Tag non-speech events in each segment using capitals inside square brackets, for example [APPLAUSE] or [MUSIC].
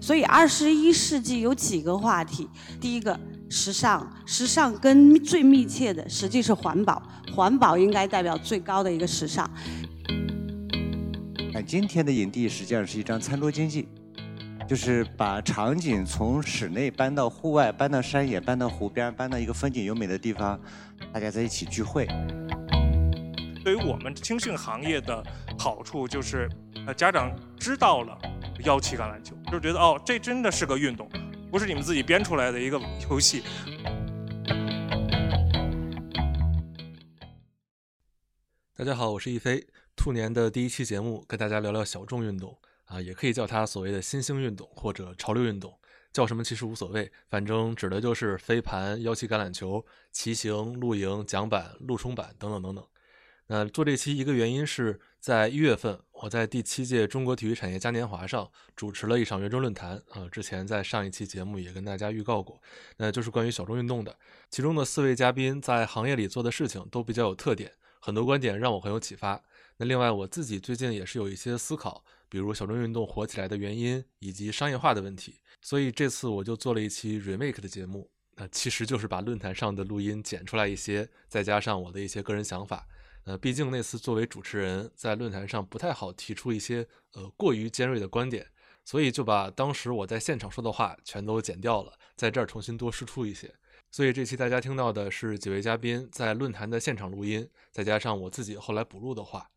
所以二十一世纪有几个话题，第一个时尚，时尚跟最密切的实际是环保，环保应该代表最高的一个时尚。那今天的影帝实际上是一张餐桌经济，就是把场景从室内搬到户外，搬到山野，搬到湖边，搬到一个风景优美的地方，大家在一起聚会。对于我们青训行业的好处就是，呃，家长知道了。腰旗橄榄球，就是觉得哦，这真的是个运动，不是你们自己编出来的一个游戏。大家好，我是易飞，兔年的第一期节目，跟大家聊聊小众运动啊，也可以叫它所谓的新兴运动或者潮流运动，叫什么其实无所谓，反正指的就是飞盘、腰旗橄榄球、骑行、露营、桨板、陆冲板等等等等。那做这期一个原因是在一月份，我在第七届中国体育产业嘉年华上主持了一场圆桌论坛啊。之前在上一期节目也跟大家预告过，那就是关于小众运动的。其中的四位嘉宾在行业里做的事情都比较有特点，很多观点让我很有启发。那另外我自己最近也是有一些思考，比如小众运动火起来的原因以及商业化的问题。所以这次我就做了一期 remake 的节目，那其实就是把论坛上的录音剪出来一些，再加上我的一些个人想法。呃，毕竟那次作为主持人，在论坛上不太好提出一些呃过于尖锐的观点，所以就把当时我在现场说的话全都剪掉了，在这儿重新多输出一些。所以这期大家听到的是几位嘉宾在论坛的现场录音，再加上我自己后来补录的话。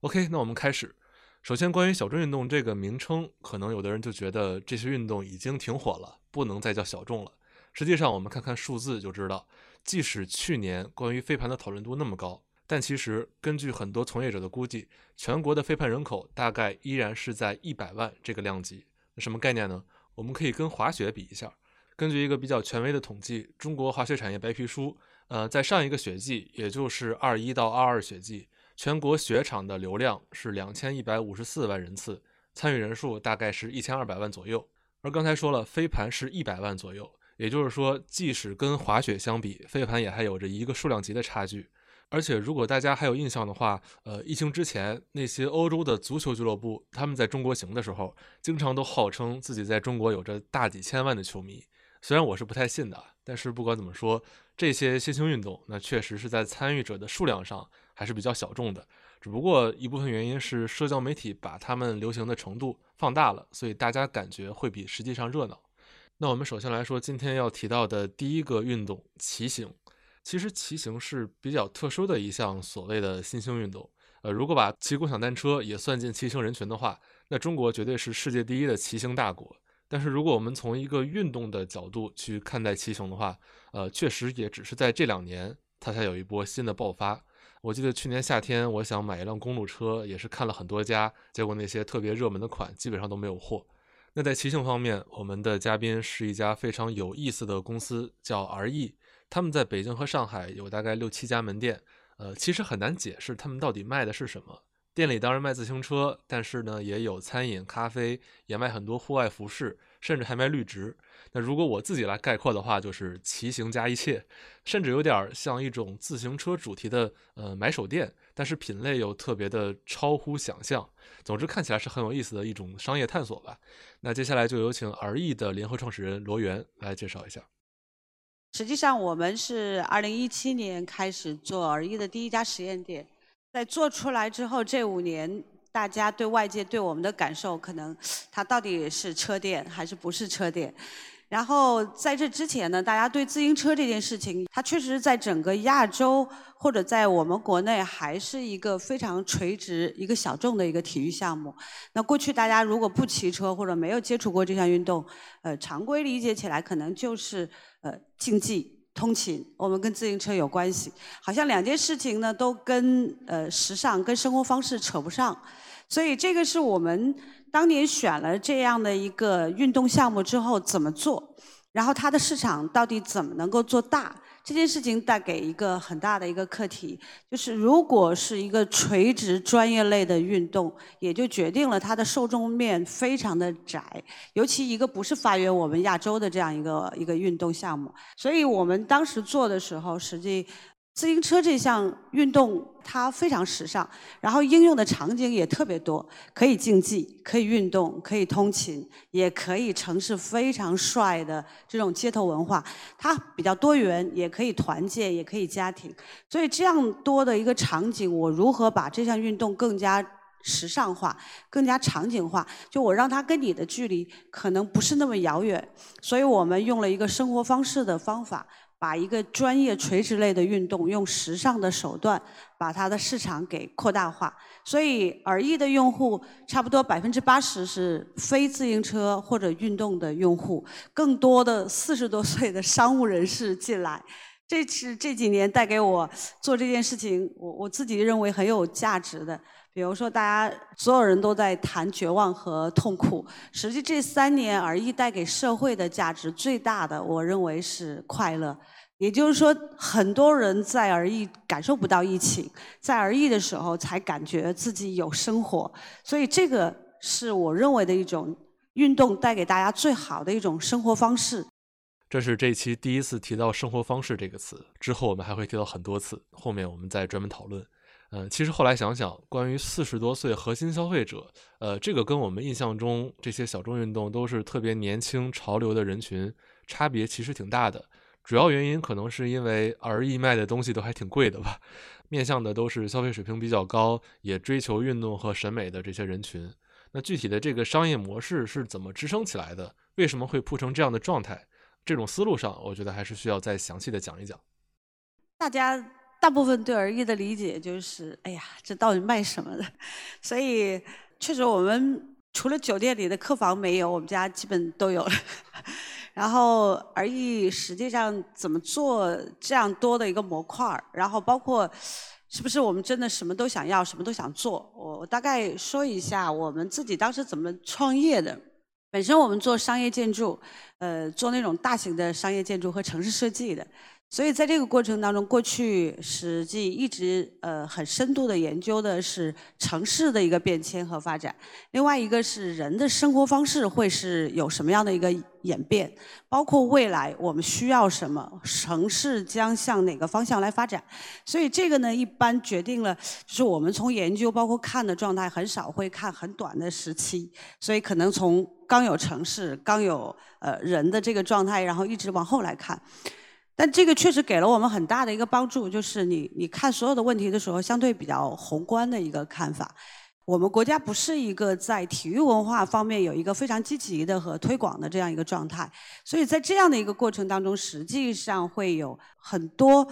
OK，那我们开始。首先，关于小众运动这个名称，可能有的人就觉得这些运动已经挺火了，不能再叫小众了。实际上，我们看看数字就知道，即使去年关于飞盘的讨论度那么高。但其实，根据很多从业者的估计，全国的飞盘人口大概依然是在一百万这个量级。什么概念呢？我们可以跟滑雪比一下。根据一个比较权威的统计，《中国滑雪产业白皮书》，呃，在上一个雪季，也就是二一到二二雪季，全国雪场的流量是两千一百五十四万人次，参与人数大概是一千二百万左右。而刚才说了，飞盘是一百万左右，也就是说，即使跟滑雪相比，飞盘也还有着一个数量级的差距。而且，如果大家还有印象的话，呃，疫情之前那些欧洲的足球俱乐部，他们在中国行的时候，经常都号称自己在中国有着大几千万的球迷。虽然我是不太信的，但是不管怎么说，这些新兴运动，那确实是在参与者的数量上还是比较小众的。只不过一部分原因是社交媒体把他们流行的程度放大了，所以大家感觉会比实际上热闹。那我们首先来说今天要提到的第一个运动——骑行。其实骑行是比较特殊的一项所谓的新兴运动。呃，如果把骑共享单车也算进骑行人群的话，那中国绝对是世界第一的骑行大国。但是如果我们从一个运动的角度去看待骑行的话，呃，确实也只是在这两年它才有一波新的爆发。我记得去年夏天我想买一辆公路车，也是看了很多家，结果那些特别热门的款基本上都没有货。那在骑行方面，我们的嘉宾是一家非常有意思的公司，叫 R.E。他们在北京和上海有大概六七家门店，呃，其实很难解释他们到底卖的是什么。店里当然卖自行车，但是呢，也有餐饮、咖啡，也卖很多户外服饰，甚至还卖绿植。那如果我自己来概括的话，就是骑行加一切，甚至有点像一种自行车主题的呃买手店，但是品类又特别的超乎想象。总之，看起来是很有意思的一种商业探索吧。那接下来就有请而易的联合创始人罗源来介绍一下。实际上，我们是二零一七年开始做耳一的第一家实验店。在做出来之后，这五年大家对外界对我们的感受，可能它到底是车店还是不是车店？然后在这之前呢，大家对自行车这件事情，它确实在整个亚洲或者在我们国内还是一个非常垂直、一个小众的一个体育项目。那过去大家如果不骑车或者没有接触过这项运动，呃，常规理解起来可能就是呃竞技、通勤，我们跟自行车有关系，好像两件事情呢都跟呃时尚、跟生活方式扯不上。所以这个是我们当年选了这样的一个运动项目之后怎么做，然后它的市场到底怎么能够做大？这件事情带给一个很大的一个课题，就是如果是一个垂直专业类的运动，也就决定了它的受众面非常的窄，尤其一个不是发源我们亚洲的这样一个一个运动项目。所以我们当时做的时候，实际。自行车这项运动它非常时尚，然后应用的场景也特别多，可以竞技，可以运动，可以通勤，也可以城市非常帅的这种街头文化。它比较多元，也可以团建，也可以家庭。所以这样多的一个场景，我如何把这项运动更加时尚化、更加场景化？就我让它跟你的距离可能不是那么遥远。所以我们用了一个生活方式的方法。把一个专业垂直类的运动用时尚的手段把它的市场给扩大化，所以耳翼的用户差不多百分之八十是非自行车或者运动的用户，更多的四十多岁的商务人士进来，这是这几年带给我做这件事情，我我自己认为很有价值的。比如说，大家所有人都在谈绝望和痛苦，实际这三年而艺带给社会的价值最大的，我认为是快乐。也就是说，很多人在而艺感受不到疫情，在而艺的时候才感觉自己有生活，所以这个是我认为的一种运动带给大家最好的一种生活方式。这是这一期第一次提到“生活方式”这个词，之后我们还会提到很多次，后面我们再专门讨论。嗯，其实后来想想，关于四十多岁核心消费者，呃，这个跟我们印象中这些小众运动都是特别年轻潮流的人群，差别其实挺大的。主要原因可能是因为 RE 卖的东西都还挺贵的吧，面向的都是消费水平比较高，也追求运动和审美的这些人群。那具体的这个商业模式是怎么支撑起来的？为什么会铺成这样的状态？这种思路上，我觉得还是需要再详细的讲一讲。大家。大部分对而艺的理解就是，哎呀，这到底卖什么的？所以确实，我们除了酒店里的客房没有，我们家基本都有了。然后而艺实际上怎么做这样多的一个模块儿？然后包括是不是我们真的什么都想要，什么都想做？我我大概说一下我们自己当时怎么创业的。本身我们做商业建筑，呃，做那种大型的商业建筑和城市设计的。所以在这个过程当中，过去实际一直呃很深度的研究的是城市的一个变迁和发展，另外一个是人的生活方式会是有什么样的一个演变，包括未来我们需要什么，城市将向哪个方向来发展。所以这个呢，一般决定了就是我们从研究包括看的状态很少会看很短的时期，所以可能从刚有城市、刚有呃人的这个状态，然后一直往后来看。但这个确实给了我们很大的一个帮助，就是你你看所有的问题的时候，相对比较宏观的一个看法。我们国家不是一个在体育文化方面有一个非常积极的和推广的这样一个状态，所以在这样的一个过程当中，实际上会有很多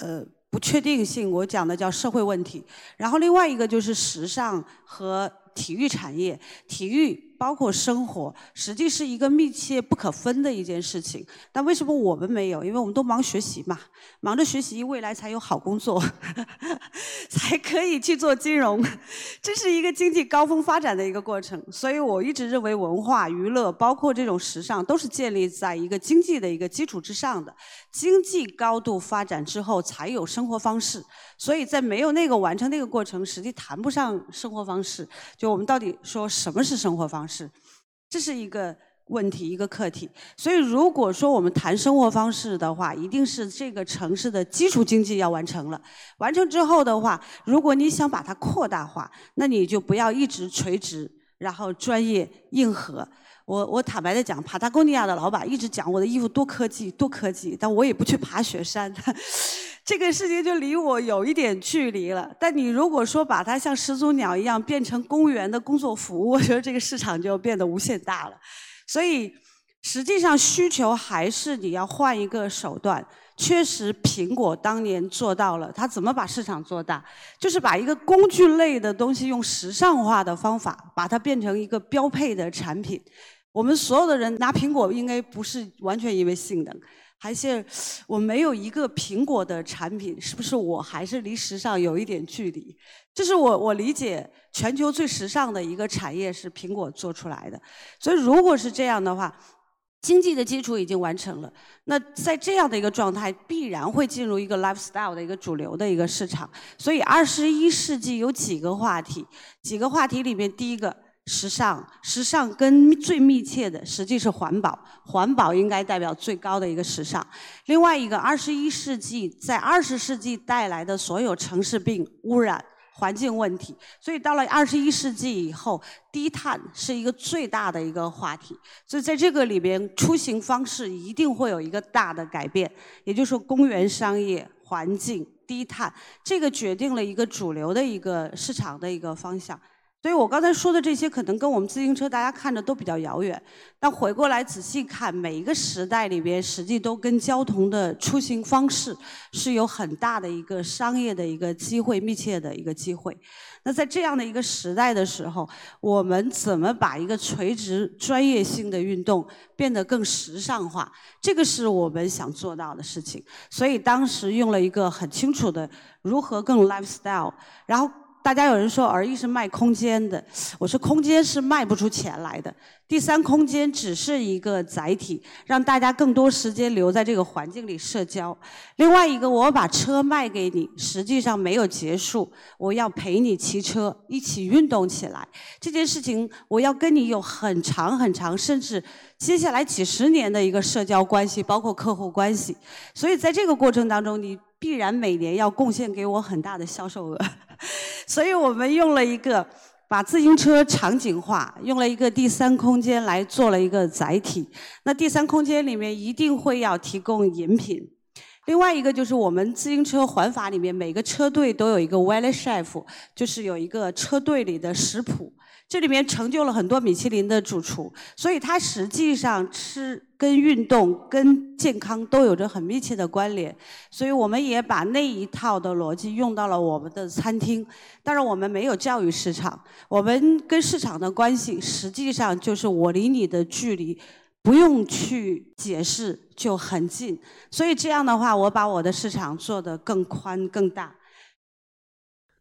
呃不确定性。我讲的叫社会问题，然后另外一个就是时尚和体育产业，体育。包括生活，实际是一个密切不可分的一件事情。但为什么我们没有？因为我们都忙学习嘛，忙着学习，未来才有好工作，[LAUGHS] 才可以去做金融。这是一个经济高峰发展的一个过程。所以我一直认为，文化娱乐，包括这种时尚，都是建立在一个经济的一个基础之上的。经济高度发展之后，才有生活方式。所以在没有那个完成那个过程，实际谈不上生活方式。就我们到底说什么是生活方式？这是一个问题，一个课题。所以如果说我们谈生活方式的话，一定是这个城市的基础经济要完成了。完成之后的话，如果你想把它扩大化，那你就不要一直垂直，然后专业硬核。我我坦白的讲，帕塔哥尼亚的老板一直讲我的衣服多科技，多科技，但我也不去爬雪山，[LAUGHS] 这个事情就离我有一点距离了。但你如果说把它像始祖鸟一样变成公园的工作服，我觉得这个市场就变得无限大了。所以实际上需求还是你要换一个手段。确实，苹果当年做到了，它怎么把市场做大？就是把一个工具类的东西用时尚化的方法，把它变成一个标配的产品。我们所有的人拿苹果，应该不是完全因为性能，还是我没有一个苹果的产品，是不是我还是离时尚有一点距离？这是我我理解全球最时尚的一个产业是苹果做出来的。所以如果是这样的话，经济的基础已经完成了，那在这样的一个状态，必然会进入一个 lifestyle 的一个主流的一个市场。所以二十一世纪有几个话题，几个话题里面，第一个。时尚，时尚跟最密切的实际是环保，环保应该代表最高的一个时尚。另外一个，二十一世纪在二十世纪带来的所有城市病、污染、环境问题，所以到了二十一世纪以后，低碳是一个最大的一个话题。所以在这个里边，出行方式一定会有一个大的改变，也就是说，公园商业、环境、低碳，这个决定了一个主流的一个市场的一个方向。所以我刚才说的这些，可能跟我们自行车大家看着都比较遥远，但回过来仔细看，每一个时代里边，实际都跟交通的出行方式是有很大的一个商业的一个机会，密切的一个机会。那在这样的一个时代的时候，我们怎么把一个垂直专业性的运动变得更时尚化？这个是我们想做到的事情。所以当时用了一个很清楚的如何更 lifestyle，然后。大家有人说儿艺是卖空间的，我说空间是卖不出钱来的。第三空间只是一个载体，让大家更多时间留在这个环境里社交。另外一个，我把车卖给你，实际上没有结束，我要陪你骑车，一起运动起来。这件事情，我要跟你有很长很长，甚至接下来几十年的一个社交关系，包括客户关系。所以在这个过程当中，你必然每年要贡献给我很大的销售额。[LAUGHS] 所以我们用了一个把自行车场景化，用了一个第三空间来做了一个载体。那第三空间里面一定会要提供饮品。另外一个就是我们自行车环法里面每个车队都有一个 Valley Chef，就是有一个车队里的食谱。这里面成就了很多米其林的主厨，所以它实际上吃跟运动跟健康都有着很密切的关联。所以我们也把那一套的逻辑用到了我们的餐厅。当然，我们没有教育市场，我们跟市场的关系实际上就是我离你的距离不用去解释就很近。所以这样的话，我把我的市场做得更宽更大。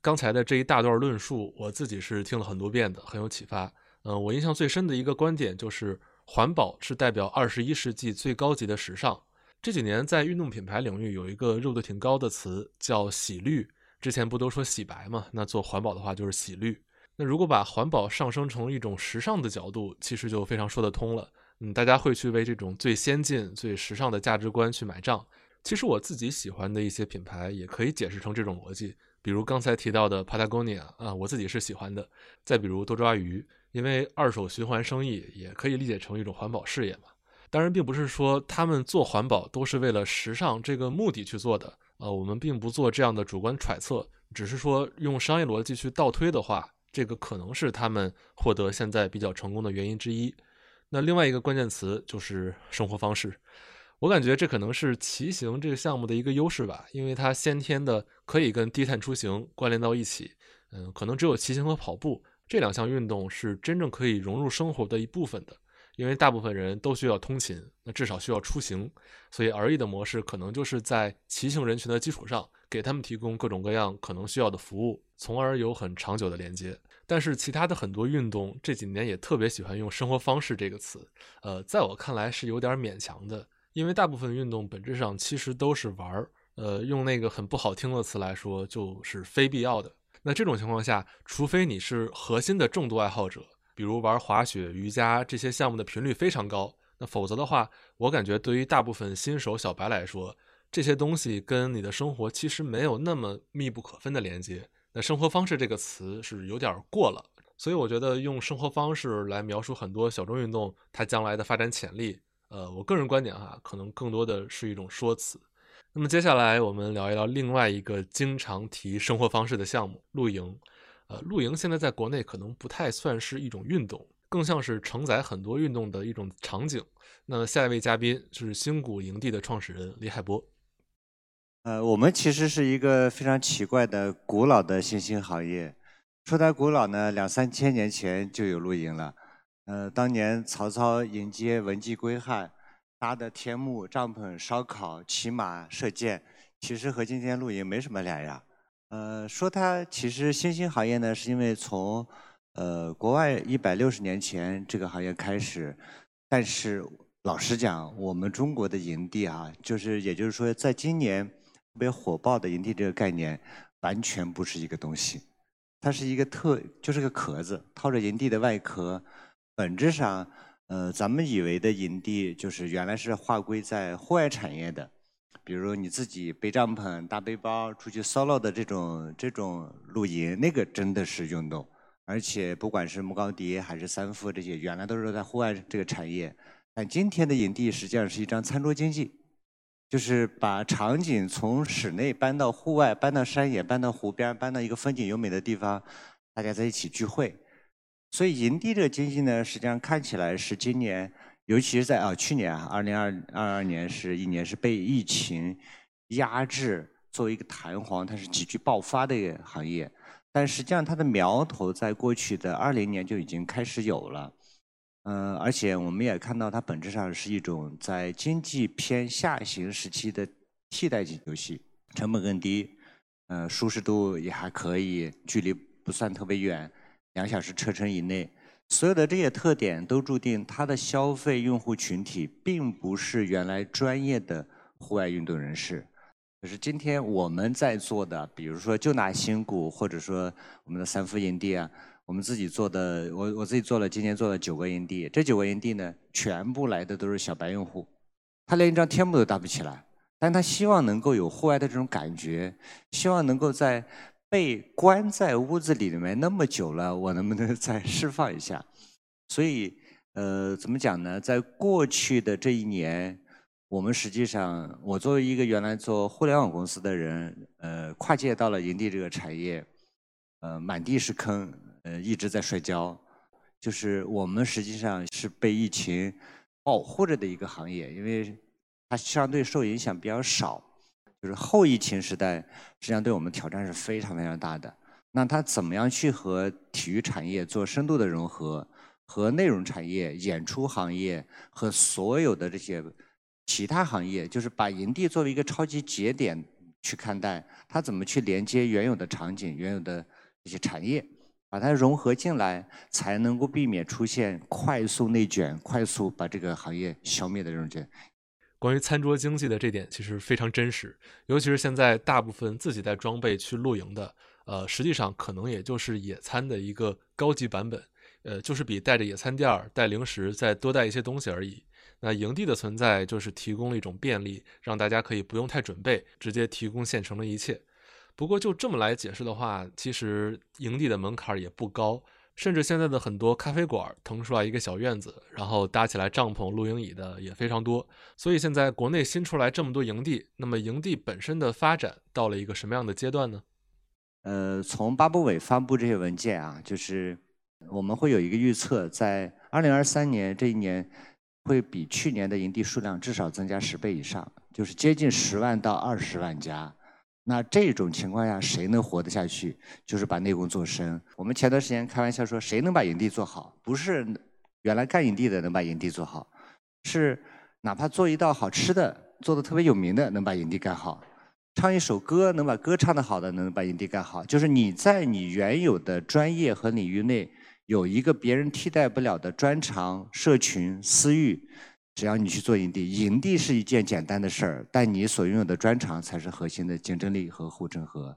刚才的这一大段论述，我自己是听了很多遍的，很有启发。嗯，我印象最深的一个观点就是，环保是代表二十一世纪最高级的时尚。这几年在运动品牌领域有一个热度挺高的词叫“洗绿”，之前不都说洗白嘛？那做环保的话就是洗绿。那如果把环保上升成一种时尚的角度，其实就非常说得通了。嗯，大家会去为这种最先进、最时尚的价值观去买账。其实我自己喜欢的一些品牌也可以解释成这种逻辑。比如刚才提到的 Patagonia 啊，我自己是喜欢的。再比如多抓鱼，因为二手循环生意也可以理解成一种环保事业嘛。当然，并不是说他们做环保都是为了时尚这个目的去做的。呃，我们并不做这样的主观揣测，只是说用商业逻辑去倒推的话，这个可能是他们获得现在比较成功的原因之一。那另外一个关键词就是生活方式。我感觉这可能是骑行这个项目的一个优势吧，因为它先天的可以跟低碳出行关联到一起。嗯，可能只有骑行和跑步这两项运动是真正可以融入生活的一部分的，因为大部分人都需要通勤，那至少需要出行，所以而已的模式可能就是在骑行人群的基础上，给他们提供各种各样可能需要的服务，从而有很长久的连接。但是其他的很多运动这几年也特别喜欢用生活方式这个词，呃，在我看来是有点勉强的。因为大部分运动本质上其实都是玩儿，呃，用那个很不好听的词来说，就是非必要的。那这种情况下，除非你是核心的重度爱好者，比如玩滑雪、瑜伽这些项目的频率非常高，那否则的话，我感觉对于大部分新手小白来说，这些东西跟你的生活其实没有那么密不可分的连接。那生活方式这个词是有点过了，所以我觉得用生活方式来描述很多小众运动它将来的发展潜力。呃，我个人观点哈，可能更多的是一种说辞。那么接下来我们聊一聊另外一个经常提生活方式的项目——露营。呃，露营现在在国内可能不太算是一种运动，更像是承载很多运动的一种场景。那下一位嘉宾就是星谷营地的创始人李海波。呃，我们其实是一个非常奇怪的古老的新兴行业。说它古老呢，两三千年前就有露营了。呃，当年曹操迎接文姬归汉，搭的天幕、帐篷、烧烤、骑马、射箭，其实和今天露营没什么两样。呃，说它其实新兴行业呢，是因为从呃国外一百六十年前这个行业开始，但是老实讲，我们中国的营地啊，就是也就是说，在今年特别火爆的营地这个概念，完全不是一个东西。它是一个特，就是个壳子，套着营地的外壳。本质上，呃，咱们以为的营地就是原来是划归在户外产业的，比如你自己背帐篷、大背包出去 solo 的这种这种露营，那个真的是运动。而且不管是木高迪还是三富这些，原来都是在户外这个产业。但今天的营地实际上是一张餐桌经济。就是把场景从室内搬到户外，搬到山野，搬到湖边，搬到一个风景优美的地方，大家在一起聚会。所以营地这个经济呢，实际上看起来是今年，尤其是在啊去年啊，二零二二二年是一年是被疫情压制，作为一个弹簧，它是急剧爆发的一个行业。但实际上它的苗头在过去的二零年就已经开始有了。嗯，而且我们也看到，它本质上是一种在经济偏下行时期的替代性游戏，成本更低，呃，舒适度也还可以，距离不算特别远，两小时车程以内，所有的这些特点都注定它的消费用户群体并不是原来专业的户外运动人士，就是今天我们在做的，比如说就拿新谷或者说我们的三福营地啊。我们自己做的，我我自己做了，今年做了九个营地，这九个营地呢，全部来的都是小白用户，他连一张天幕都搭不起来，但他希望能够有户外的这种感觉，希望能够在被关在屋子里面那么久了，我能不能再释放一下？所以，呃，怎么讲呢？在过去的这一年，我们实际上，我作为一个原来做互联网公司的人，呃，跨界到了营地这个产业，呃，满地是坑。呃，一直在摔跤，就是我们实际上是被疫情保护着的一个行业，因为它相对受影响比较少。就是后疫情时代，实际上对我们挑战是非常非常大的。那它怎么样去和体育产业做深度的融合，和内容产业、演出行业和所有的这些其他行业，就是把营地作为一个超级节点去看待，它怎么去连接原有的场景、原有的这些产业？把它融合进来，才能够避免出现快速内卷、快速把这个行业消灭的这种。关于餐桌经济的这点，其实非常真实。尤其是现在大部分自己带装备去露营的，呃，实际上可能也就是野餐的一个高级版本，呃，就是比带着野餐垫儿、带零食再多带一些东西而已。那营地的存在就是提供了一种便利，让大家可以不用太准备，直接提供现成的一切。不过就这么来解释的话，其实营地的门槛也不高，甚至现在的很多咖啡馆腾出来一个小院子，然后搭起来帐篷、露营椅的也非常多。所以现在国内新出来这么多营地，那么营地本身的发展到了一个什么样的阶段呢？呃，从八部委发布这些文件啊，就是我们会有一个预测，在二零二三年这一年会比去年的营地数量至少增加十倍以上，就是接近十万到二十万家。那这种情况下，谁能活得下去？就是把内功做深。我们前段时间开玩笑说，谁能把营地做好？不是原来干营地的能把营地做好，是哪怕做一道好吃的、做的特别有名的能把营地干好，唱一首歌能把歌唱得好的能把营地干好。就是你在你原有的专业和领域内有一个别人替代不了的专长、社群、私域。只要你去做营地，营地是一件简单的事儿，但你所拥有的专长才是核心的竞争力和护城河。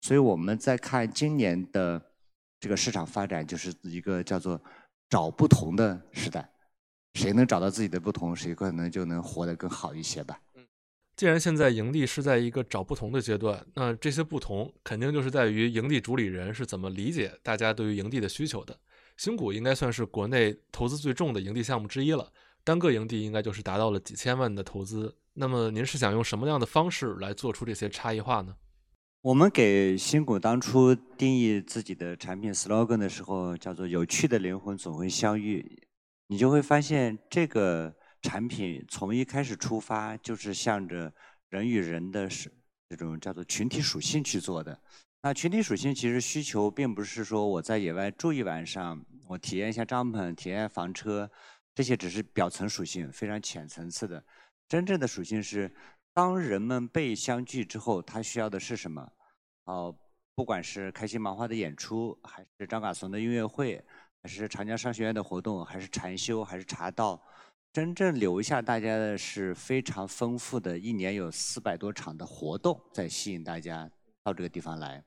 所以我们在看今年的这个市场发展，就是一个叫做找不同的时代。谁能找到自己的不同，谁可能就能活得更好一些吧。嗯，既然现在营地是在一个找不同的阶段，那这些不同肯定就是在于营地主理人是怎么理解大家对于营地的需求的。新谷应该算是国内投资最重的营地项目之一了。单个营地应该就是达到了几千万的投资。那么您是想用什么样的方式来做出这些差异化呢？我们给新谷当初定义自己的产品 slogan 的时候，叫做“有趣的灵魂总会相遇”。你就会发现，这个产品从一开始出发就是向着人与人的是这种叫做群体属性去做的。那群体属性其实需求并不是说我在野外住一晚上，我体验一下帐篷，体验房车。这些只是表层属性，非常浅层次的。真正的属性是，当人们被相聚之后，他需要的是什么？哦，不管是开心麻花的演出，还是张嘎怂的音乐会，还是长江商学院的活动，还是禅修，还是茶道，真正留下大家的是非常丰富的，一年有四百多场的活动在吸引大家到这个地方来。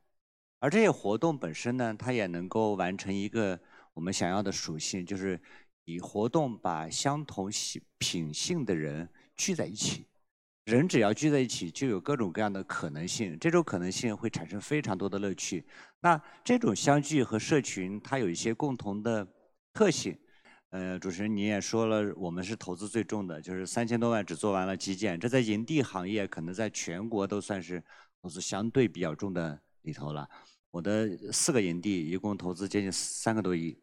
而这些活动本身呢，它也能够完成一个我们想要的属性，就是以活动把相同性品性的人聚在一起。人只要聚在一起，就有各种各样的可能性。这种可能性会产生非常多的乐趣。那这种相聚和社群，它有一些共同的特性。呃，主持人你也说了，我们是投资最重的，就是三千多万只做完了基建，这在营地行业可能在全国都算是投资相对比较重的里头了。我的四个营地一共投资接近三个多亿，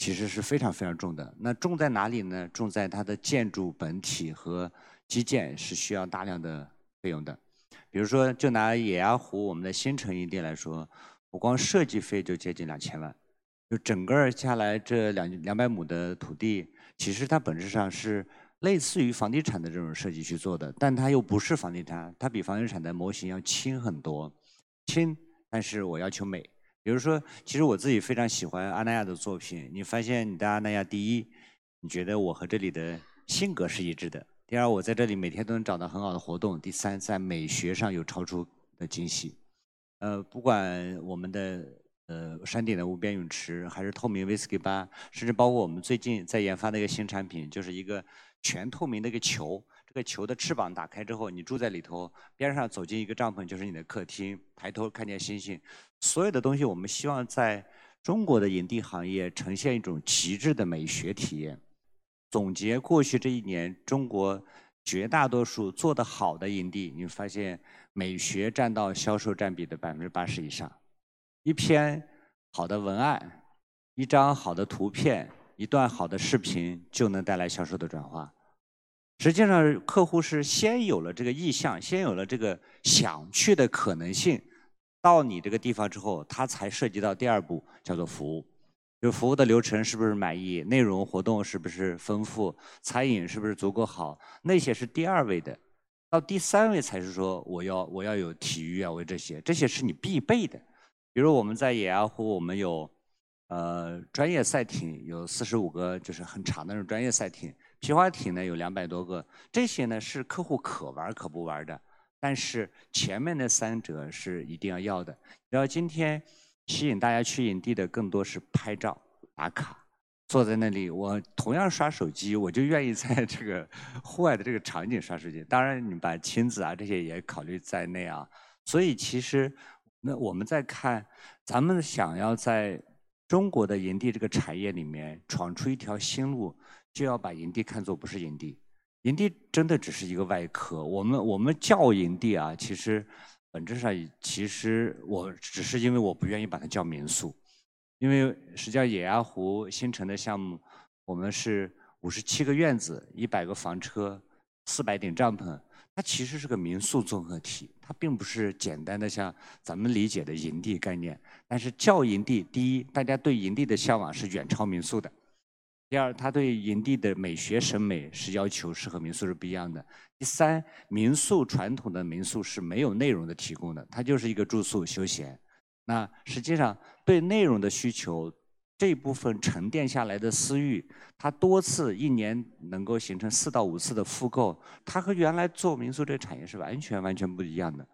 其实是非常非常重的。那重在哪里呢？重在它的建筑本体和。基建是需要大量的费用的，比如说，就拿野鸭湖我们的新城营地来说，我光设计费就接近两千万，就整个下来这两两百亩的土地，其实它本质上是类似于房地产的这种设计去做的，但它又不是房地产，它比房地产的模型要轻很多，轻，但是我要求美。比如说，其实我自己非常喜欢阿那亚的作品，你发现你在阿那亚第一，你觉得我和这里的性格是一致的。第二，我在这里每天都能找到很好的活动。第三，在美学上有超出的惊喜。呃，不管我们的呃山顶的无边泳池，还是透明威士忌吧，甚至包括我们最近在研发的一个新产品，就是一个全透明的一个球。这个球的翅膀打开之后，你住在里头，边上走进一个帐篷就是你的客厅，抬头看见星星。所有的东西，我们希望在中国的营地行业呈现一种极致的美学体验。总结过去这一年，中国绝大多数做得好的营地，你发现美学占到销售占比的百分之八十以上。一篇好的文案，一张好的图片，一段好的视频，就能带来销售的转化。实际上，客户是先有了这个意向，先有了这个想去的可能性，到你这个地方之后，他才涉及到第二步，叫做服务。就服务的流程是不是满意？内容活动是不是丰富？餐饮是不是足够好？那些是第二位的，到第三位才是说我要我要有体育啊，为这些，这些是你必备的。比如我们在野鸭湖，我们有呃专业赛艇，有四十五个，就是很长的那种专业赛艇。皮划艇呢有两百多个，这些呢是客户可玩可不玩的。但是前面的三者是一定要要的。然后今天。吸引大家去营地的更多是拍照打卡，坐在那里，我同样刷手机，我就愿意在这个户外的这个场景刷手机。当然，你把亲子啊这些也考虑在内啊。所以其实，那我们在看，咱们想要在中国的营地这个产业里面闯出一条新路，就要把营地看作不是营地，营地真的只是一个外壳。我们我们叫营地啊，其实。本质上，其实我只是因为我不愿意把它叫民宿，因为实际上野鸭湖新城的项目，我们是五十七个院子、一百个房车、四百顶帐篷，它其实是个民宿综合体，它并不是简单的像咱们理解的营地概念。但是叫营地，第一，大家对营地的向往是远超民宿的。第二，他对营地的美学审美是要求是和民宿是不一样的。第三，民宿传统的民宿是没有内容的提供的，它就是一个住宿休闲。那实际上对内容的需求这部分沉淀下来的私域，它多次一年能够形成四到五次的复购，它和原来做民宿这个产业是完全完全不一样的。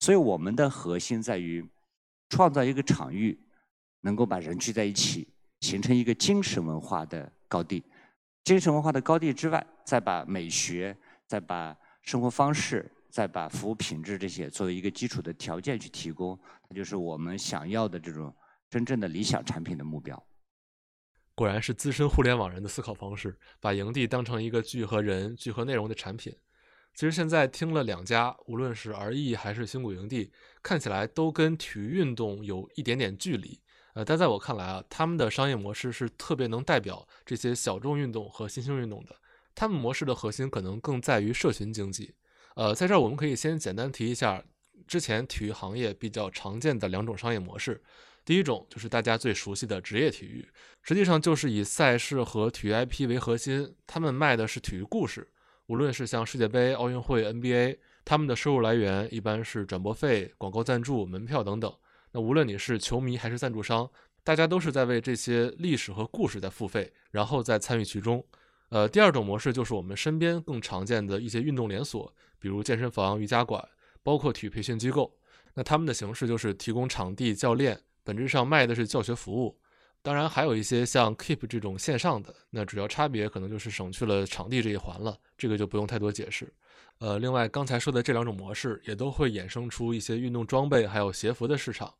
所以我们的核心在于创造一个场域，能够把人聚在一起，形成一个精神文化的。高地，精神文化的高地之外，再把美学、再把生活方式、再把服务品质这些作为一个基础的条件去提供，它就是我们想要的这种真正的理想产品的目标。果然是资深互联网人的思考方式，把营地当成一个聚合人、聚合内容的产品。其实现在听了两家，无论是 R E 还是新谷营地，看起来都跟体育运动有一点点距离。呃，但在我看来啊，他们的商业模式是特别能代表这些小众运动和新兴运动的。他们模式的核心可能更在于社群经济。呃，在这儿我们可以先简单提一下之前体育行业比较常见的两种商业模式。第一种就是大家最熟悉的职业体育，实际上就是以赛事和体育 IP 为核心，他们卖的是体育故事。无论是像世界杯、奥运会、NBA，他们的收入来源一般是转播费、广告赞助、门票等等。那无论你是球迷还是赞助商，大家都是在为这些历史和故事在付费，然后再参与其中。呃，第二种模式就是我们身边更常见的一些运动连锁，比如健身房、瑜伽馆，包括体育培训机构。那他们的形式就是提供场地、教练，本质上卖的是教学服务。当然，还有一些像 Keep 这种线上的，那主要差别可能就是省去了场地这一环了，这个就不用太多解释。呃，另外刚才说的这两种模式也都会衍生出一些运动装备还有鞋服的市场。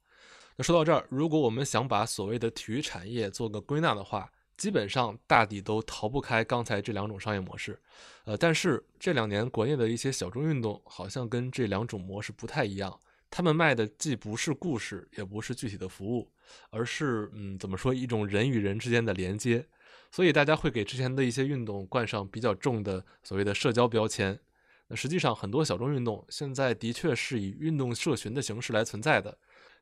那说到这儿，如果我们想把所谓的体育产业做个归纳的话，基本上大抵都逃不开刚才这两种商业模式。呃，但是这两年国内的一些小众运动好像跟这两种模式不太一样，他们卖的既不是故事，也不是具体的服务。而是，嗯，怎么说，一种人与人之间的连接，所以大家会给之前的一些运动冠上比较重的所谓的社交标签。那实际上，很多小众运动现在的确是以运动社群的形式来存在的，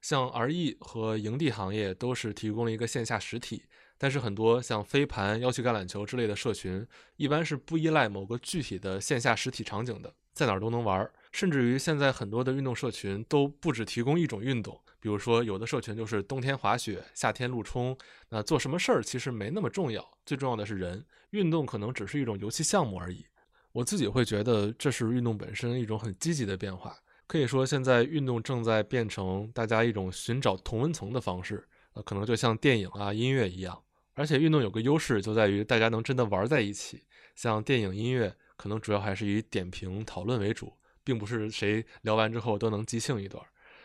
像 RE 和营地行业都是提供了一个线下实体，但是很多像飞盘、腰旗橄榄球之类的社群，一般是不依赖某个具体的线下实体场景的，在哪儿都能玩。甚至于现在很多的运动社群都不只提供一种运动。比如说，有的社群就是冬天滑雪，夏天路冲。那做什么事儿其实没那么重要，最重要的是人。运动可能只是一种游戏项目而已。我自己会觉得这是运动本身一种很积极的变化。可以说，现在运动正在变成大家一种寻找同温层的方式。呃，可能就像电影啊、音乐一样。而且运动有个优势就在于大家能真的玩在一起。像电影、音乐，可能主要还是以点评讨论为主，并不是谁聊完之后都能即兴一段。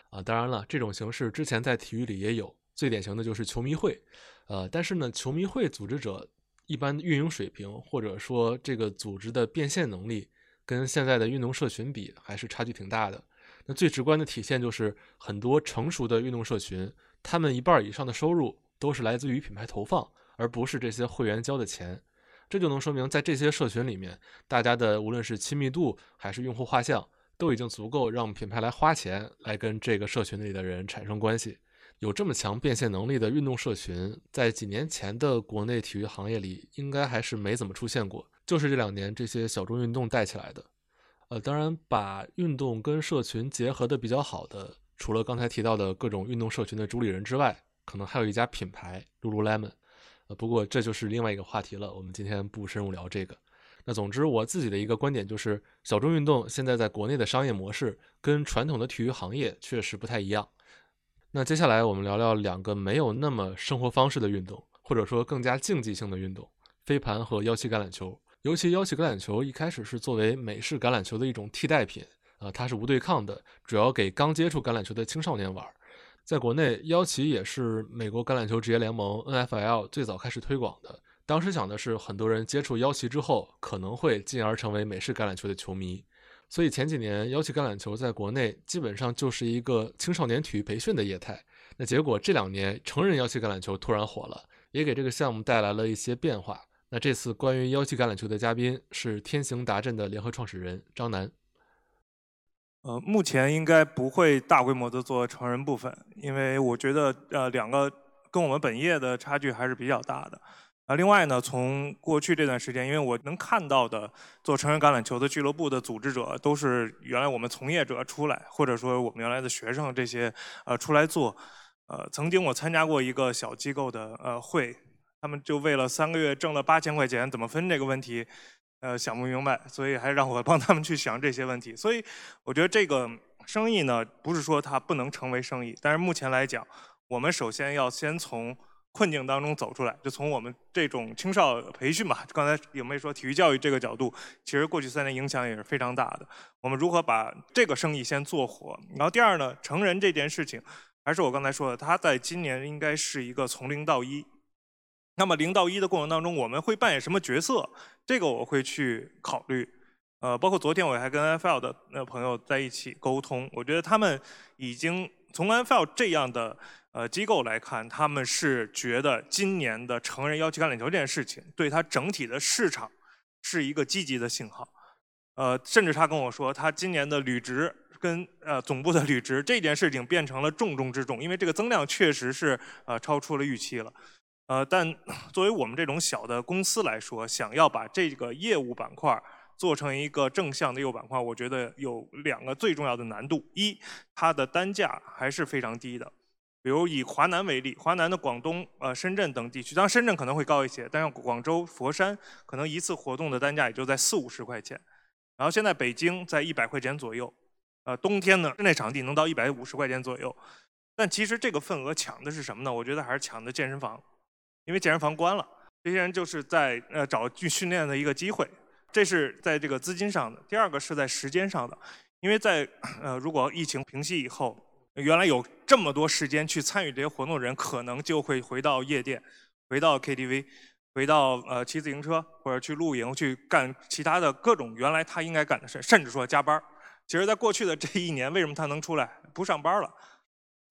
啊，当然了，这种形式之前在体育里也有，最典型的就是球迷会。呃，但是呢，球迷会组织者一般运营水平或者说这个组织的变现能力，跟现在的运动社群比还是差距挺大的。那最直观的体现就是很多成熟的运动社群，他们一半以上的收入都是来自于品牌投放，而不是这些会员交的钱。这就能说明，在这些社群里面，大家的无论是亲密度还是用户画像。都已经足够让品牌来花钱来跟这个社群里的人产生关系。有这么强变现能力的运动社群，在几年前的国内体育行业里，应该还是没怎么出现过。就是这两年这些小众运动带起来的。呃，当然，把运动跟社群结合的比较好的，除了刚才提到的各种运动社群的主理人之外，可能还有一家品牌 Lululemon。呃，不过这就是另外一个话题了，我们今天不深入聊这个。那总之，我自己的一个观点就是，小众运动现在在国内的商业模式跟传统的体育行业确实不太一样。那接下来我们聊聊两个没有那么生活方式的运动，或者说更加竞技性的运动——飞盘和腰旗橄榄球。尤其腰旗橄榄球一开始是作为美式橄榄球的一种替代品，啊，它是无对抗的，主要给刚接触橄榄球的青少年玩。在国内，腰旗也是美国橄榄球职业联盟 NFL 最早开始推广的。当时想的是，很多人接触腰旗之后，可能会进而成为美式橄榄球的球迷。所以前几年腰旗橄榄球在国内基本上就是一个青少年体育培训的业态。那结果这两年成人腰旗橄榄球突然火了，也给这个项目带来了一些变化。那这次关于腰旗橄榄球的嘉宾是天行达阵的联合创始人张楠。呃，目前应该不会大规模的做成人部分，因为我觉得呃两个跟我们本业的差距还是比较大的。啊，另外呢，从过去这段时间，因为我能看到的做成人橄榄球的俱乐部的组织者，都是原来我们从业者出来，或者说我们原来的学生这些呃出来做。呃，曾经我参加过一个小机构的呃会，他们就为了三个月挣了八千块钱怎么分这个问题，呃想不明白，所以还让我帮他们去想这些问题。所以我觉得这个生意呢，不是说它不能成为生意，但是目前来讲，我们首先要先从。困境当中走出来，就从我们这种青少培训吧，刚才有没有说体育教育这个角度，其实过去三年影响也是非常大的。我们如何把这个生意先做火？然后第二呢，成人这件事情，还是我刚才说的，它在今年应该是一个从零到一。那么零到一的过程当中，我们会扮演什么角色？这个我会去考虑。呃，包括昨天我还跟 NFL 的那朋友在一起沟通，我觉得他们已经从 NFL 这样的。呃，机构来看，他们是觉得今年的成人要去橄榄球这件事情，对他整体的市场是一个积极的信号。呃，甚至他跟我说，他今年的履职跟呃总部的履职这件事情变成了重中之重，因为这个增量确实是呃超出了预期了。呃，但 [CLEARS THROAT] 作为我们这种小的公司来说，想要把这个业务板块做成一个正向的业务板块，我觉得有两个最重要的难度：一，它的单价还是非常低的。比如以华南为例，华南的广东、呃深圳等地区，当然深圳可能会高一些，但是广州、佛山可能一次活动的单价也就在四五十块钱。然后现在北京在一百块钱左右，呃冬天呢室内场地能到一百五十块钱左右。但其实这个份额抢的是什么呢？我觉得还是抢的健身房，因为健身房关了，这些人就是在呃找去训练的一个机会，这是在这个资金上的。第二个是在时间上的，因为在呃如果疫情平息以后，原来有这么多时间去参与这些活动的人，可能就会回到夜店，回到 KTV。回到呃骑自行车或者去露营去干其他的各种原来他应该干的事，甚至说加班其实，在过去的这一年，为什么他能出来不上班了？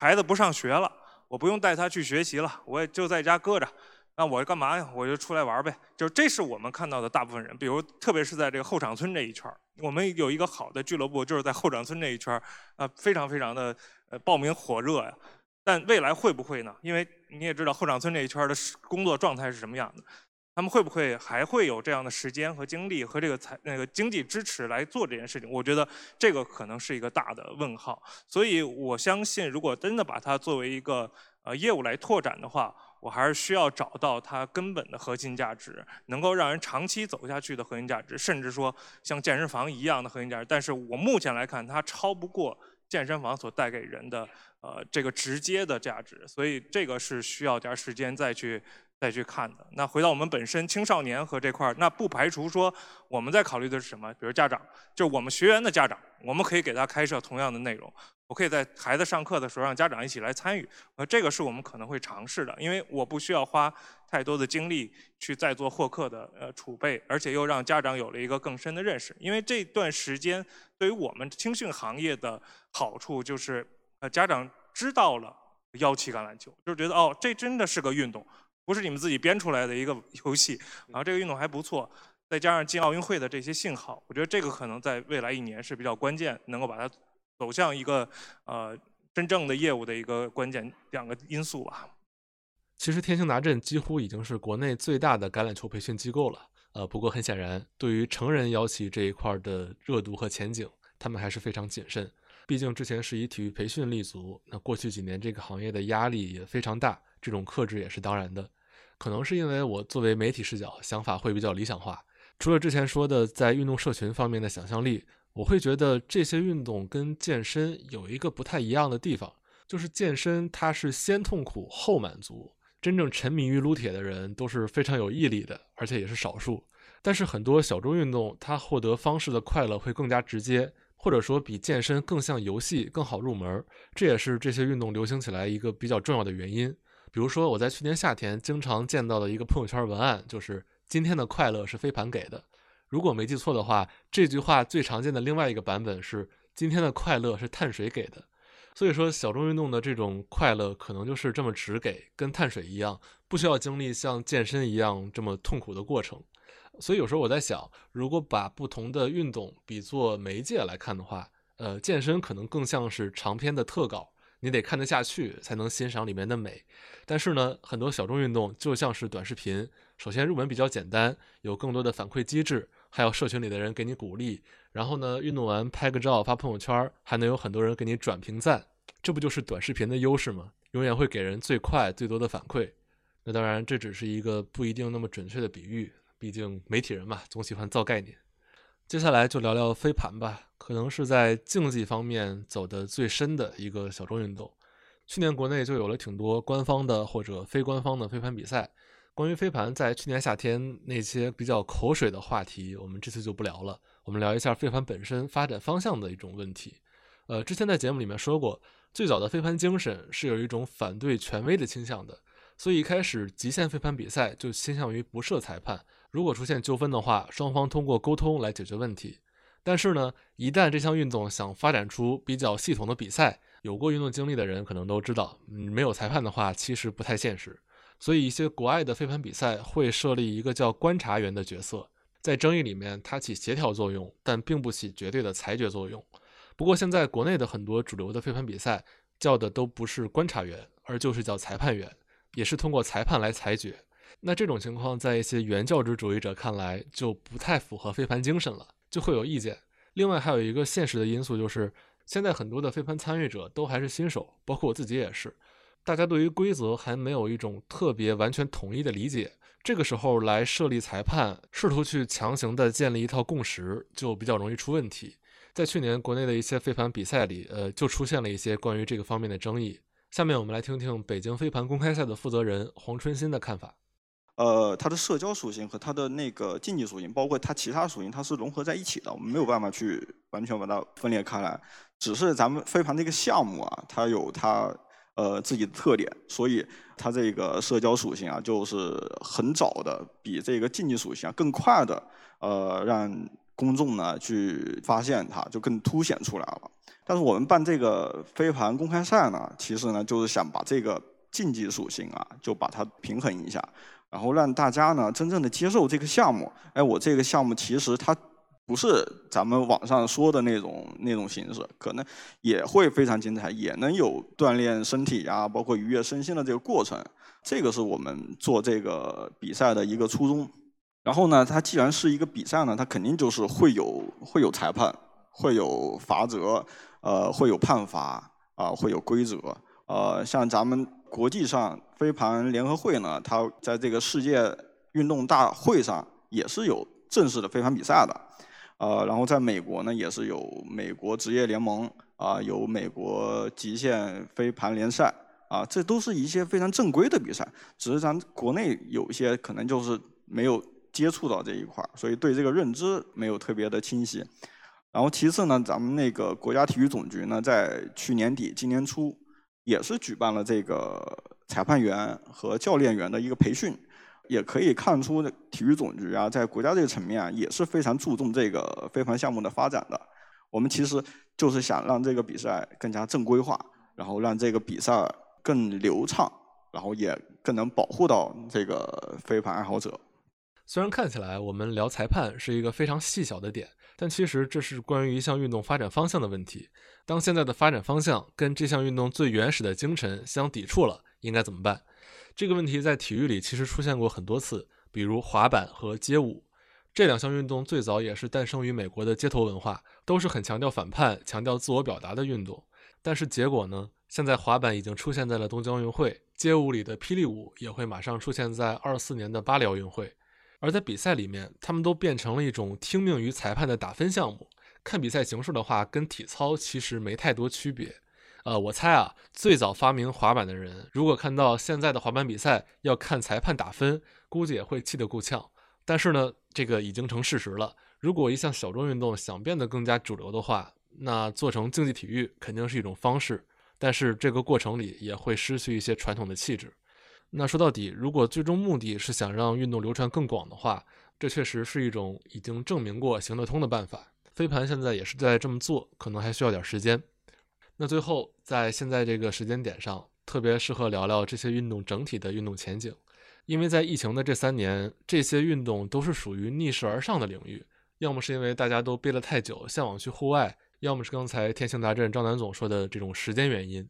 孩子不上学了，我不用带他去学习了，我也就在家搁着。那我干嘛呀？我就出来玩呗。就这是我们看到的大部分人，比如特别是在这个后场村这一圈我们有一个好的俱乐部，就是在后场村这一圈啊，非常非常的呃报名火热呀。但未来会不会呢？因为你也知道后场村这一圈的工作状态是什么样的，他们会不会还会有这样的时间和精力和这个财那个经济支持来做这件事情？我觉得这个可能是一个大的问号。所以我相信，如果真的把它作为一个呃业务来拓展的话，我还是需要找到它根本的核心价值，能够让人长期走下去的核心价值，甚至说像健身房一样的核心价值。但是我目前来看，它超不过健身房所带给人的。呃，这个直接的价值，所以这个是需要点时间再去再去看的。那回到我们本身青少年和这块儿，那不排除说我们在考虑的是什么？比如家长，就是我们学员的家长，我们可以给他开设同样的内容。我可以在孩子上课的时候让家长一起来参与，呃，这个是我们可能会尝试的，因为我不需要花太多的精力去再做获客的呃储备，而且又让家长有了一个更深的认识。因为这段时间对于我们青训行业的好处就是。呃，家长知道了腰旗橄榄球，就觉得哦，这真的是个运动，不是你们自己编出来的一个 [LAUGHS] 游戏。然后这个运动还不错，再加上进奥运会的这些信号，我觉得这个可能在未来一年是比较关键，能够把它走向一个呃真正的业务的一个关键两个因素吧。其实天星达阵几乎已经是国内最大的橄榄球培训机构了，呃，不过很显然，对于成人腰旗这一块的热度和前景，他们还是非常谨慎。毕竟之前是以体育培训立足，那过去几年这个行业的压力也非常大，这种克制也是当然的。可能是因为我作为媒体视角，想法会比较理想化。除了之前说的在运动社群方面的想象力，我会觉得这些运动跟健身有一个不太一样的地方，就是健身它是先痛苦后满足，真正沉迷于撸铁的人都是非常有毅力的，而且也是少数。但是很多小众运动，它获得方式的快乐会更加直接。或者说比健身更像游戏更好入门，这也是这些运动流行起来一个比较重要的原因。比如说我在去年夏天经常见到的一个朋友圈文案，就是“今天的快乐是飞盘给的”。如果没记错的话，这句话最常见的另外一个版本是“今天的快乐是碳水给的”。所以说小众运动的这种快乐可能就是这么只给，跟碳水一样，不需要经历像健身一样这么痛苦的过程。所以有时候我在想，如果把不同的运动比作媒介来看的话，呃，健身可能更像是长篇的特稿，你得看得下去才能欣赏里面的美。但是呢，很多小众运动就像是短视频，首先入门比较简单，有更多的反馈机制，还有社群里的人给你鼓励，然后呢，运动完拍个照发朋友圈，还能有很多人给你转评赞，这不就是短视频的优势吗？永远会给人最快最多的反馈。那当然，这只是一个不一定那么准确的比喻。毕竟媒体人嘛，总喜欢造概念。接下来就聊聊飞盘吧，可能是在竞技方面走的最深的一个小众运动。去年国内就有了挺多官方的或者非官方的飞盘比赛。关于飞盘，在去年夏天那些比较口水的话题，我们这次就不聊了。我们聊一下飞盘本身发展方向的一种问题。呃，之前在节目里面说过，最早的飞盘精神是有一种反对权威的倾向的，所以一开始极限飞盘比赛就倾向于不设裁判。如果出现纠纷的话，双方通过沟通来解决问题。但是呢，一旦这项运动想发展出比较系统的比赛，有过运动经历的人可能都知道，嗯，没有裁判的话其实不太现实。所以一些国外的飞盘比赛会设立一个叫观察员的角色，在争议里面它起协调作用，但并不起绝对的裁决作用。不过现在国内的很多主流的飞盘比赛叫的都不是观察员，而就是叫裁判员，也是通过裁判来裁决。那这种情况，在一些原教旨主义者看来，就不太符合飞盘精神了，就会有意见。另外，还有一个现实的因素，就是现在很多的飞盘参与者都还是新手，包括我自己也是。大家对于规则还没有一种特别完全统一的理解，这个时候来设立裁判，试图去强行的建立一套共识，就比较容易出问题。在去年国内的一些飞盘比赛里，呃，就出现了一些关于这个方面的争议。下面我们来听听北京飞盘公开赛的负责人黄春新的看法。呃，它的社交属性和它的那个竞技属性，包括它其他属性，它是融合在一起的，我们没有办法去完全把它分裂开来。只是咱们飞盘这个项目啊，它有它呃自己的特点，所以它这个社交属性啊，就是很早的比这个竞技属性啊更快的呃让公众呢去发现它，就更凸显出来了。但是我们办这个飞盘公开赛呢，其实呢就是想把这个竞技属性啊，就把它平衡一下。然后让大家呢真正的接受这个项目，哎，我这个项目其实它不是咱们网上说的那种那种形式，可能也会非常精彩，也能有锻炼身体啊，包括愉悦身心的这个过程。这个是我们做这个比赛的一个初衷。然后呢，它既然是一个比赛呢，它肯定就是会有会有裁判，会有罚则，呃，会有判罚啊，会有规则。呃，像咱们。国际上飞盘联合会呢，它在这个世界运动大会上也是有正式的飞盘比赛的，呃，然后在美国呢也是有美国职业联盟啊，有美国极限飞盘联赛啊，这都是一些非常正规的比赛，只是咱国内有一些可能就是没有接触到这一块儿，所以对这个认知没有特别的清晰。然后其次呢，咱们那个国家体育总局呢，在去年底今年初。也是举办了这个裁判员和教练员的一个培训，也可以看出体育总局啊，在国家这个层面啊，也是非常注重这个飞盘项目的发展的。我们其实就是想让这个比赛更加正规化，然后让这个比赛更流畅，然后也更能保护到这个飞盘爱好者。虽然看起来我们聊裁判是一个非常细小的点。但其实这是关于一项运动发展方向的问题。当现在的发展方向跟这项运动最原始的精神相抵触了，应该怎么办？这个问题在体育里其实出现过很多次，比如滑板和街舞这两项运动，最早也是诞生于美国的街头文化，都是很强调反叛、强调自我表达的运动。但是结果呢？现在滑板已经出现在了东京奥运会，街舞里的霹雳舞也会马上出现在二四年的巴黎奥运会。而在比赛里面，他们都变成了一种听命于裁判的打分项目。看比赛形式的话，跟体操其实没太多区别。呃，我猜啊，最早发明滑板的人，如果看到现在的滑板比赛要看裁判打分，估计也会气得够呛。但是呢，这个已经成事实了。如果一项小众运动想变得更加主流的话，那做成竞技体育肯定是一种方式。但是这个过程里也会失去一些传统的气质。那说到底，如果最终目的是想让运动流传更广的话，这确实是一种已经证明过行得通的办法。飞盘现在也是在这么做，可能还需要点时间。那最后，在现在这个时间点上，特别适合聊聊这些运动整体的运动前景，因为在疫情的这三年，这些运动都是属于逆势而上的领域。要么是因为大家都憋了太久，向往去户外；要么是刚才天行大阵张楠总说的这种时间原因。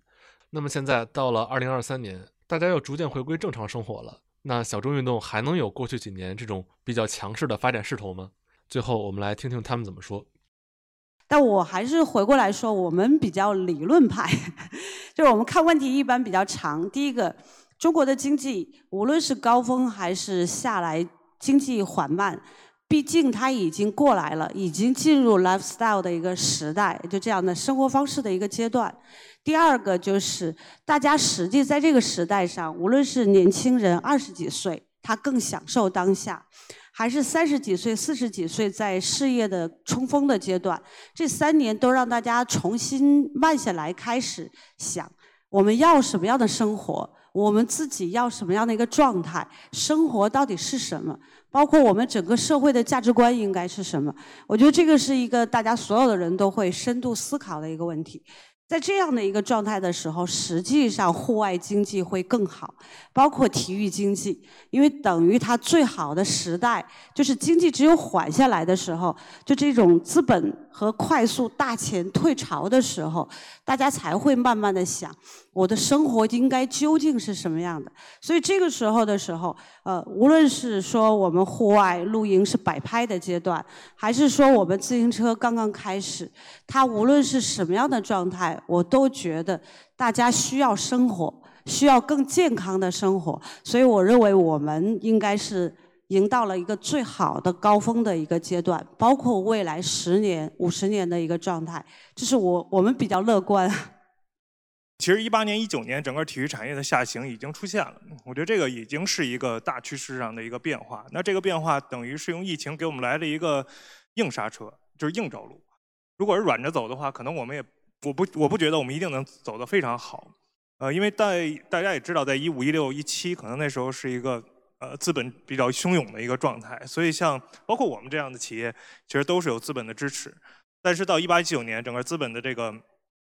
那么现在到了二零二三年。大家要逐渐回归正常生活了，那小众运动还能有过去几年这种比较强势的发展势头吗？最后我们来听听他们怎么说。但我还是回过来说，我们比较理论派，[LAUGHS] 就是我们看问题一般比较长。第一个，中国的经济无论是高峰还是下来，经济缓慢，毕竟它已经过来了，已经进入 lifestyle 的一个时代，就这样的生活方式的一个阶段。第二个就是，大家实际在这个时代上，无论是年轻人二十几岁，他更享受当下，还是三十几岁、四十几岁在事业的冲锋的阶段，这三年都让大家重新慢下来，开始想我们要什么样的生活，我们自己要什么样的一个状态，生活到底是什么，包括我们整个社会的价值观应该是什么。我觉得这个是一个大家所有的人都会深度思考的一个问题。在这样的一个状态的时候，实际上户外经济会更好，包括体育经济，因为等于它最好的时代，就是经济只有缓下来的时候，就这种资本和快速大钱退潮的时候，大家才会慢慢的想。我的生活应该究竟是什么样的？所以这个时候的时候，呃，无论是说我们户外露营是摆拍的阶段，还是说我们自行车刚刚开始，它无论是什么样的状态，我都觉得大家需要生活，需要更健康的生活。所以我认为我们应该是迎到了一个最好的高峰的一个阶段，包括未来十年、五十年的一个状态，这是我我们比较乐观。其实一八年、一九年整个体育产业的下行已经出现了，我觉得这个已经是一个大趋势上的一个变化。那这个变化等于是用疫情给我们来了一个硬刹车，就是硬着陆。如果是软着走的话，可能我们也我不我不觉得我们一定能走得非常好。呃，因为在大家也知道，在一五、一六、一七，可能那时候是一个呃资本比较汹涌的一个状态，所以像包括我们这样的企业，其实都是有资本的支持。但是到一八、一九年，整个资本的这个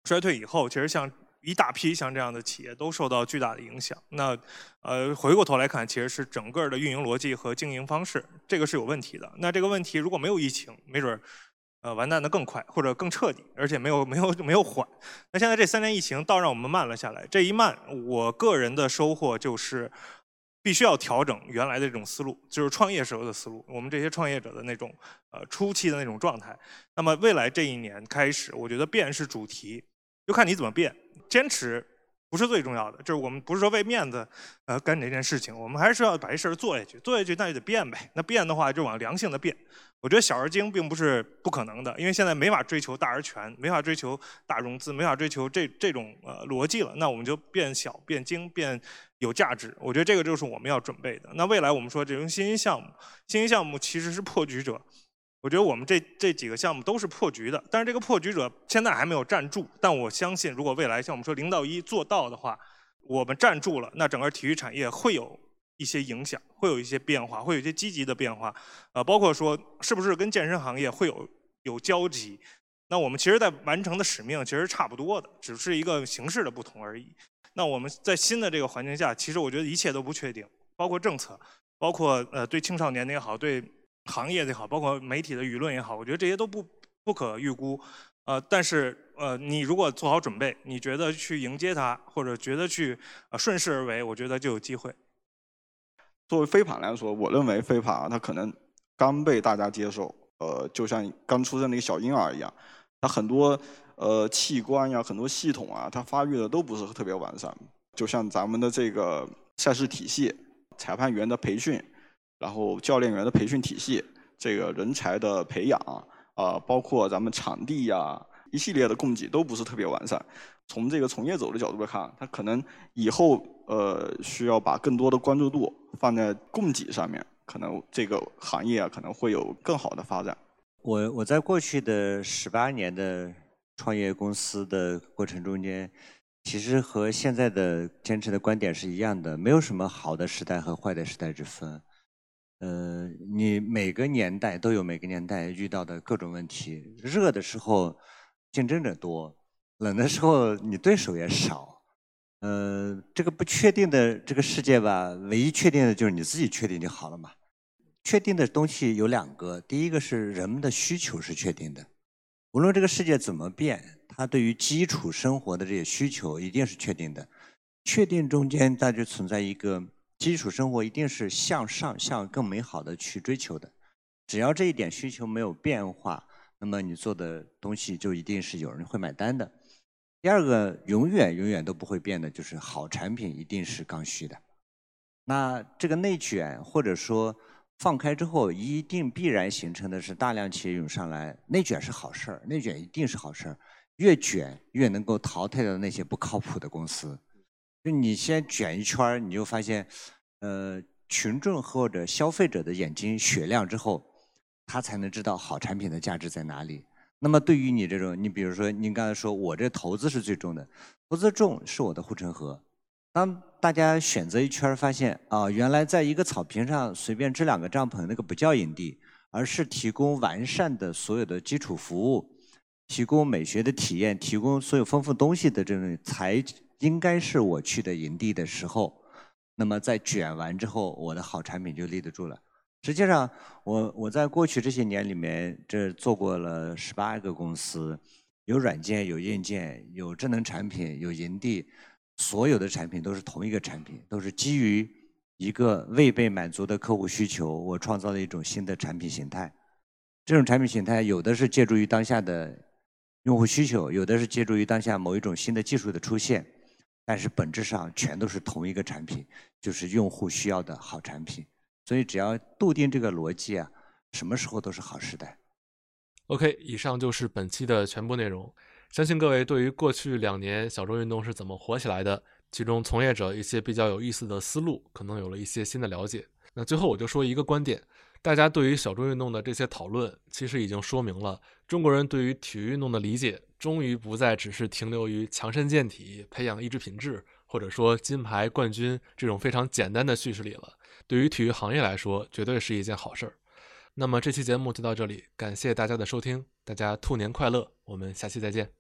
衰退以后，其实像一大批像这样的企业都受到巨大的影响。那，呃，回过头来看，其实是整个的运营逻辑和经营方式，这个是有问题的。那这个问题如果没有疫情，没准儿，呃，完蛋的更快或者更彻底，而且没有没有没有缓。那现在这三年疫情倒让我们慢了下来。这一慢，我个人的收获就是，必须要调整原来的这种思路，就是创业时候的思路。我们这些创业者的那种，呃，初期的那种状态。那么未来这一年开始，我觉得变是主题，就看你怎么变。坚持不是最重要的，就是我们不是说为面子呃干这件事情，我们还是要把这事儿做下去，做下去那就得变呗。那变的话就往良性的变。我觉得小而精并不是不可能的，因为现在没法追求大而全，没法追求大融资，没法追求这这种呃逻辑了。那我们就变小、变精、变有价值。我觉得这个就是我们要准备的。那未来我们说这种新兴项目，新兴项目其实是破局者。我觉得我们这这几个项目都是破局的，但是这个破局者现在还没有站住。但我相信，如果未来像我们说零到一做到的话，我们站住了，那整个体育产业会有一些影响，会有一些变化，会有一些积极的变化。呃，包括说是不是跟健身行业会有有交集？那我们其实，在完成的使命其实差不多的，只是一个形式的不同而已。那我们在新的这个环境下，其实我觉得一切都不确定，包括政策，包括呃对青少年的也好，对。行业也好，包括媒体的舆论也好，我觉得这些都不不可预估。呃，但是呃，你如果做好准备，你觉得去迎接它，或者觉得去顺势而为，我觉得就有机会。作为飞盘来说，我认为飞盘啊它可能刚被大家接受，呃，就像刚出生的一个小婴儿一样，它很多呃器官呀、很多系统啊，它发育的都不是特别完善。就像咱们的这个赛事体系、裁判员的培训。然后教练员的培训体系，这个人才的培养啊，包括咱们场地呀，一系列的供给都不是特别完善。从这个从业者的角度来看，他可能以后呃需要把更多的关注度放在供给上面，可能这个行业啊可能会有更好的发展。我我在过去的十八年的创业公司的过程中间，其实和现在的坚持的观点是一样的，没有什么好的时代和坏的时代之分。呃，你每个年代都有每个年代遇到的各种问题。热的时候竞争者多，冷的时候你对手也少。呃，这个不确定的这个世界吧，唯一确定的就是你自己确定就好了嘛。确定的东西有两个，第一个是人们的需求是确定的，无论这个世界怎么变，它对于基础生活的这些需求一定是确定的。确定中间它就存在一个。基础生活一定是向上、向更美好的去追求的。只要这一点需求没有变化，那么你做的东西就一定是有人会买单的。第二个，永远、永远都不会变的，就是好产品一定是刚需的。那这个内卷或者说放开之后，一定必然形成的是大量企业涌上来。内卷是好事儿，内卷一定是好事儿。越卷越能够淘汰掉那些不靠谱的公司。就你先卷一圈儿，你就发现，呃，群众或者消费者的眼睛雪亮之后，他才能知道好产品的价值在哪里。那么对于你这种，你比如说您刚才说我这投资是最重的，投资重是我的护城河。当大家选择一圈儿，发现啊，原来在一个草坪上随便支两个帐篷，那个不叫营地，而是提供完善的所有的基础服务，提供美学的体验，提供所有丰富东西的这种才。应该是我去的营地的时候，那么在卷完之后，我的好产品就立得住了。实际上，我我在过去这些年里面，这做过了十八个公司，有软件，有硬件，有智能产品，有营地，所有的产品都是同一个产品，都是基于一个未被满足的客户需求，我创造了一种新的产品形态。这种产品形态有的是借助于当下的用户需求，有的是借助于当下某一种新的技术的出现。但是本质上全都是同一个产品，就是用户需要的好产品。所以只要笃定这个逻辑啊，什么时候都是好时代。OK，以上就是本期的全部内容。相信各位对于过去两年小众运动是怎么火起来的，其中从业者一些比较有意思的思路，可能有了一些新的了解。那最后我就说一个观点，大家对于小众运动的这些讨论，其实已经说明了中国人对于体育运动的理解，终于不再只是停留于强身健体、培养意志品质，或者说金牌冠军这种非常简单的叙事里了。对于体育行业来说，绝对是一件好事儿。那么这期节目就到这里，感谢大家的收听，大家兔年快乐，我们下期再见。